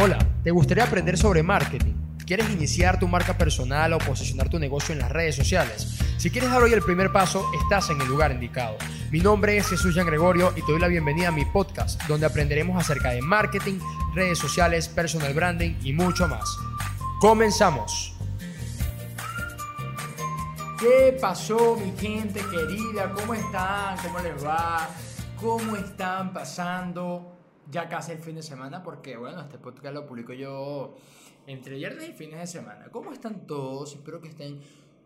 Hola, ¿te gustaría aprender sobre marketing? ¿Quieres iniciar tu marca personal o posicionar tu negocio en las redes sociales? Si quieres dar hoy el primer paso, estás en el lugar indicado. Mi nombre es Jesús Jean Gregorio y te doy la bienvenida a mi podcast, donde aprenderemos acerca de marketing, redes sociales, personal branding y mucho más. ¡Comenzamos! ¿Qué pasó, mi gente querida? ¿Cómo están? ¿Cómo les va? ¿Cómo están pasando? Ya casi el fin de semana, porque bueno, este podcast lo publico yo entre viernes y fines de semana. ¿Cómo están todos? Espero que estén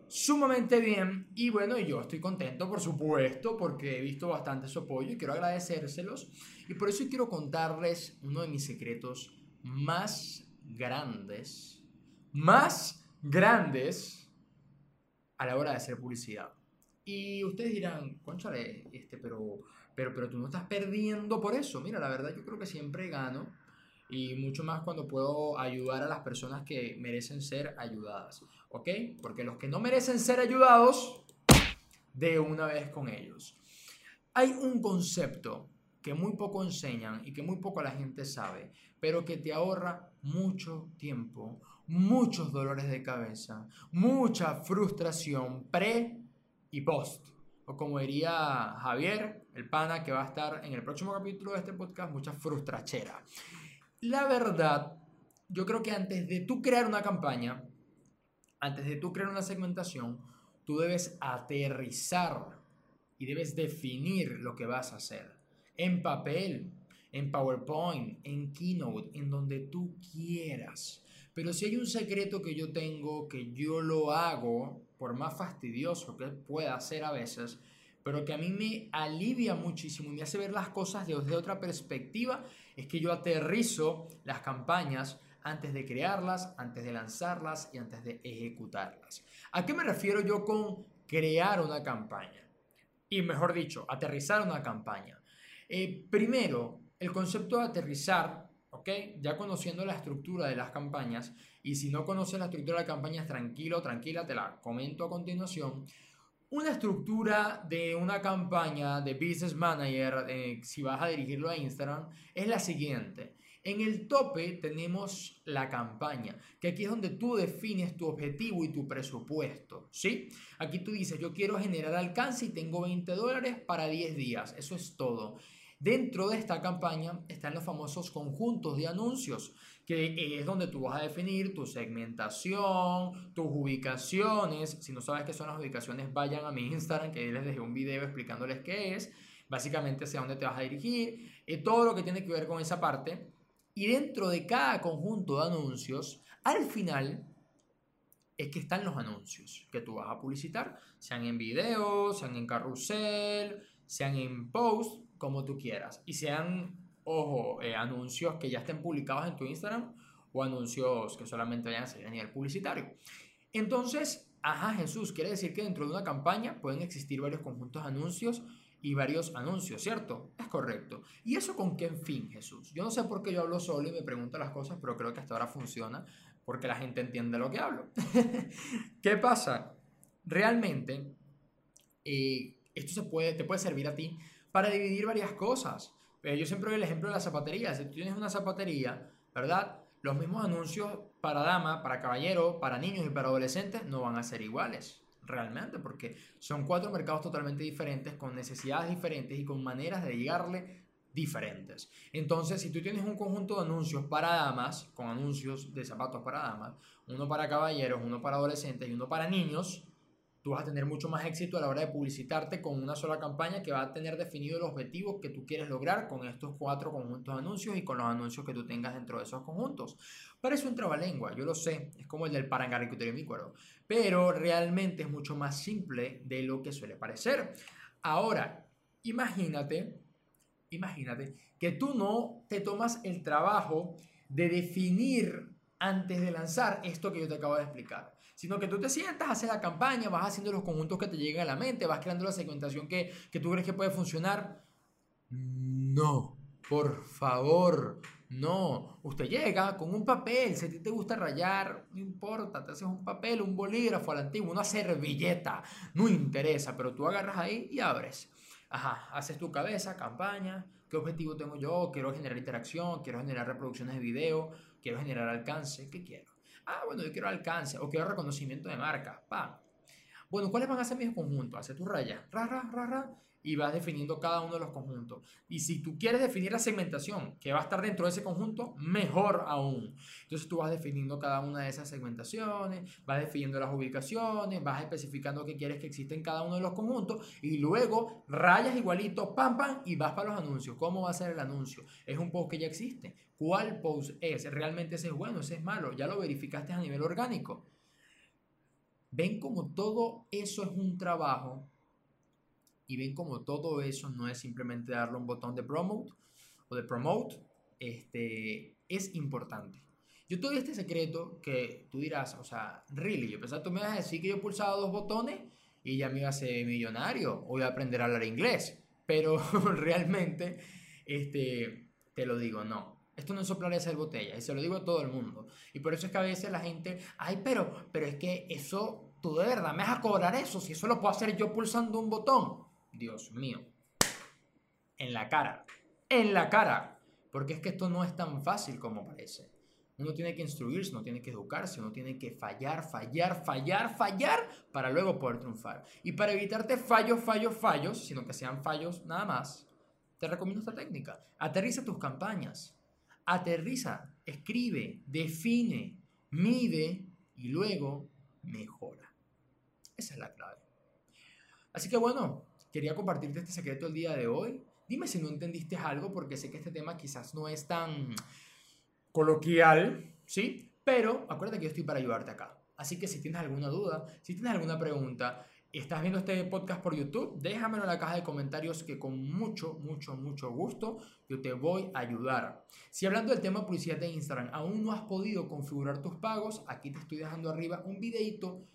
sumamente bien. Y bueno, yo estoy contento, por supuesto, porque he visto bastante su apoyo y quiero agradecérselos. Y por eso quiero contarles uno de mis secretos más grandes, más grandes a la hora de hacer publicidad. Y ustedes dirán, conchale, este, pero pero, pero tú no estás perdiendo por eso. Mira, la verdad yo creo que siempre gano y mucho más cuando puedo ayudar a las personas que merecen ser ayudadas. ¿Ok? Porque los que no merecen ser ayudados, de una vez con ellos. Hay un concepto que muy poco enseñan y que muy poco la gente sabe, pero que te ahorra mucho tiempo, muchos dolores de cabeza, mucha frustración pre y post. O como diría Javier, el pana que va a estar en el próximo capítulo de este podcast, mucha frustrachera. La verdad, yo creo que antes de tú crear una campaña, antes de tú crear una segmentación, tú debes aterrizar y debes definir lo que vas a hacer. En papel, en PowerPoint, en Keynote, en donde tú quieras. Pero si hay un secreto que yo tengo, que yo lo hago, por más fastidioso que pueda ser a veces, pero que a mí me alivia muchísimo y me hace ver las cosas desde otra perspectiva, es que yo aterrizo las campañas antes de crearlas, antes de lanzarlas y antes de ejecutarlas. ¿A qué me refiero yo con crear una campaña? Y mejor dicho, aterrizar una campaña. Eh, primero, el concepto de aterrizar, ¿ok? Ya conociendo la estructura de las campañas, y si no conoces la estructura de campañas, tranquilo, tranquila, te la comento a continuación. Una estructura de una campaña de Business Manager, eh, si vas a dirigirlo a Instagram, es la siguiente. En el tope tenemos la campaña, que aquí es donde tú defines tu objetivo y tu presupuesto, ¿sí? Aquí tú dices, yo quiero generar alcance y tengo 20 dólares para 10 días, eso es todo. Dentro de esta campaña están los famosos conjuntos de anuncios, que es donde tú vas a definir tu segmentación, tus ubicaciones. Si no sabes qué son las ubicaciones, vayan a mi Instagram, que ahí les dejé un video explicándoles qué es. Básicamente hacia dónde te vas a dirigir, y todo lo que tiene que ver con esa parte. Y dentro de cada conjunto de anuncios, al final es que están los anuncios que tú vas a publicitar, sean en video, sean en carrusel, sean en post, como tú quieras. Y sean ojo, eh, anuncios que ya estén publicados en tu Instagram o anuncios que solamente vayan a salir a nivel publicitario. Entonces, ajá, Jesús, quiere decir que dentro de una campaña pueden existir varios conjuntos de anuncios y varios anuncios, ¿cierto? Es correcto. ¿Y eso con qué fin, Jesús? Yo no sé por qué yo hablo solo y me pregunto las cosas, pero creo que hasta ahora funciona porque la gente entiende lo que hablo. ¿Qué pasa? Realmente, eh, esto se puede, te puede servir a ti para dividir varias cosas. Eh, yo siempre doy el ejemplo de la zapatería. Si tú tienes una zapatería, ¿verdad? Los mismos anuncios para dama, para caballero, para niños y para adolescentes no van a ser iguales realmente, porque son cuatro mercados totalmente diferentes, con necesidades diferentes y con maneras de llegarle diferentes. Entonces, si tú tienes un conjunto de anuncios para damas, con anuncios de zapatos para damas, uno para caballeros, uno para adolescentes y uno para niños, tú vas a tener mucho más éxito a la hora de publicitarte con una sola campaña que va a tener definido el objetivo que tú quieres lograr con estos cuatro conjuntos de anuncios y con los anuncios que tú tengas dentro de esos conjuntos. Parece un trabalengua, yo lo sé, es como el del acuerdo, pero realmente es mucho más simple de lo que suele parecer. Ahora, imagínate, imagínate que tú no te tomas el trabajo de definir antes de lanzar esto que yo te acabo de explicar, sino que tú te sientas, haces la campaña, vas haciendo los conjuntos que te llegan a la mente, vas creando la segmentación que, que tú crees que puede funcionar. No, por favor, no. Usted llega con un papel, si a ti te gusta rayar, no importa, te haces un papel, un bolígrafo al antiguo, una servilleta, no interesa, pero tú agarras ahí y abres. Ajá, haces tu cabeza, campaña, ¿Qué objetivo tengo yo? Quiero generar interacción, quiero generar reproducciones de video, quiero generar alcance. ¿Qué quiero? Ah, bueno, yo quiero alcance o quiero reconocimiento de marca. Pa. Bueno, ¿cuáles van a ser mis conjuntos? Hace tu raya, ra, ra, ra, ra, y vas definiendo cada uno de los conjuntos. Y si tú quieres definir la segmentación que va a estar dentro de ese conjunto, mejor aún. Entonces tú vas definiendo cada una de esas segmentaciones, vas definiendo las ubicaciones, vas especificando qué quieres que exista en cada uno de los conjuntos y luego rayas igualito, pam, pam, y vas para los anuncios. ¿Cómo va a ser el anuncio? ¿Es un post que ya existe? ¿Cuál post es? ¿Realmente ese es bueno, ese es malo? ¿Ya lo verificaste a nivel orgánico? Ven como todo eso es un trabajo y ven como todo eso no es simplemente darle un botón de promote o de promote, este, es importante. Yo te doy este secreto que tú dirás, o sea, really, yo pensaba tú me vas a decir que yo pulsaba dos botones y ya me iba a ser millonario o iba a aprender a hablar inglés, pero realmente, este, te lo digo, no. Esto no es soplar esa botella, y se lo digo a todo el mundo. Y por eso es que a veces la gente, ay, pero, pero es que eso, tú de verdad me vas a cobrar eso, si eso lo puedo hacer yo pulsando un botón. Dios mío. En la cara. En la cara. Porque es que esto no es tan fácil como parece. Uno tiene que instruirse, uno tiene que educarse, uno tiene que fallar, fallar, fallar, fallar para luego poder triunfar. Y para evitarte fallos, fallos, fallos, sino que sean fallos nada más, te recomiendo esta técnica. Aterriza tus campañas. Aterriza, escribe, define, mide y luego mejora. Esa es la clave. Así que bueno, quería compartirte este secreto el día de hoy. Dime si no entendiste algo, porque sé que este tema quizás no es tan coloquial, ¿sí? Pero acuérdate que yo estoy para ayudarte acá. Así que si tienes alguna duda, si tienes alguna pregunta, estás viendo este podcast por YouTube, déjamelo en la caja de comentarios que con mucho, mucho, mucho gusto yo te voy a ayudar. Si hablando del tema publicidad de Instagram aún no has podido configurar tus pagos, aquí te estoy dejando arriba un videito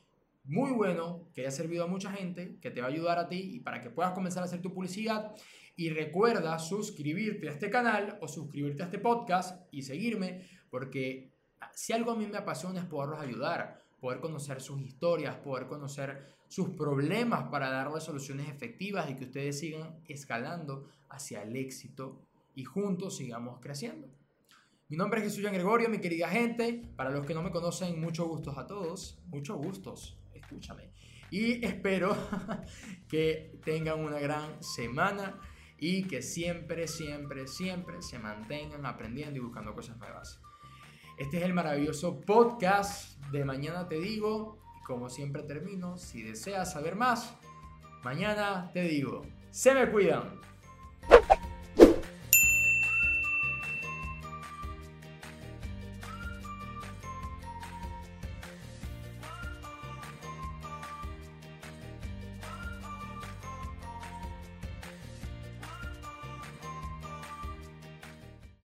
muy bueno, que haya servido a mucha gente, que te va a ayudar a ti y para que puedas comenzar a hacer tu publicidad. Y recuerda suscribirte a este canal o suscribirte a este podcast y seguirme, porque si algo a mí me apasiona es poderlos ayudar, poder conocer sus historias, poder conocer sus problemas para darles soluciones efectivas y que ustedes sigan escalando hacia el éxito y juntos sigamos creciendo. Mi nombre es Jesús Jean Gregorio, mi querida gente. Para los que no me conocen, muchos gustos a todos. Muchos gustos escúchame. Y espero que tengan una gran semana y que siempre, siempre, siempre se mantengan aprendiendo y buscando cosas nuevas. Este es el maravilloso podcast de Mañana Te Digo. Como siempre termino, si deseas saber más, mañana te digo, se me cuidan.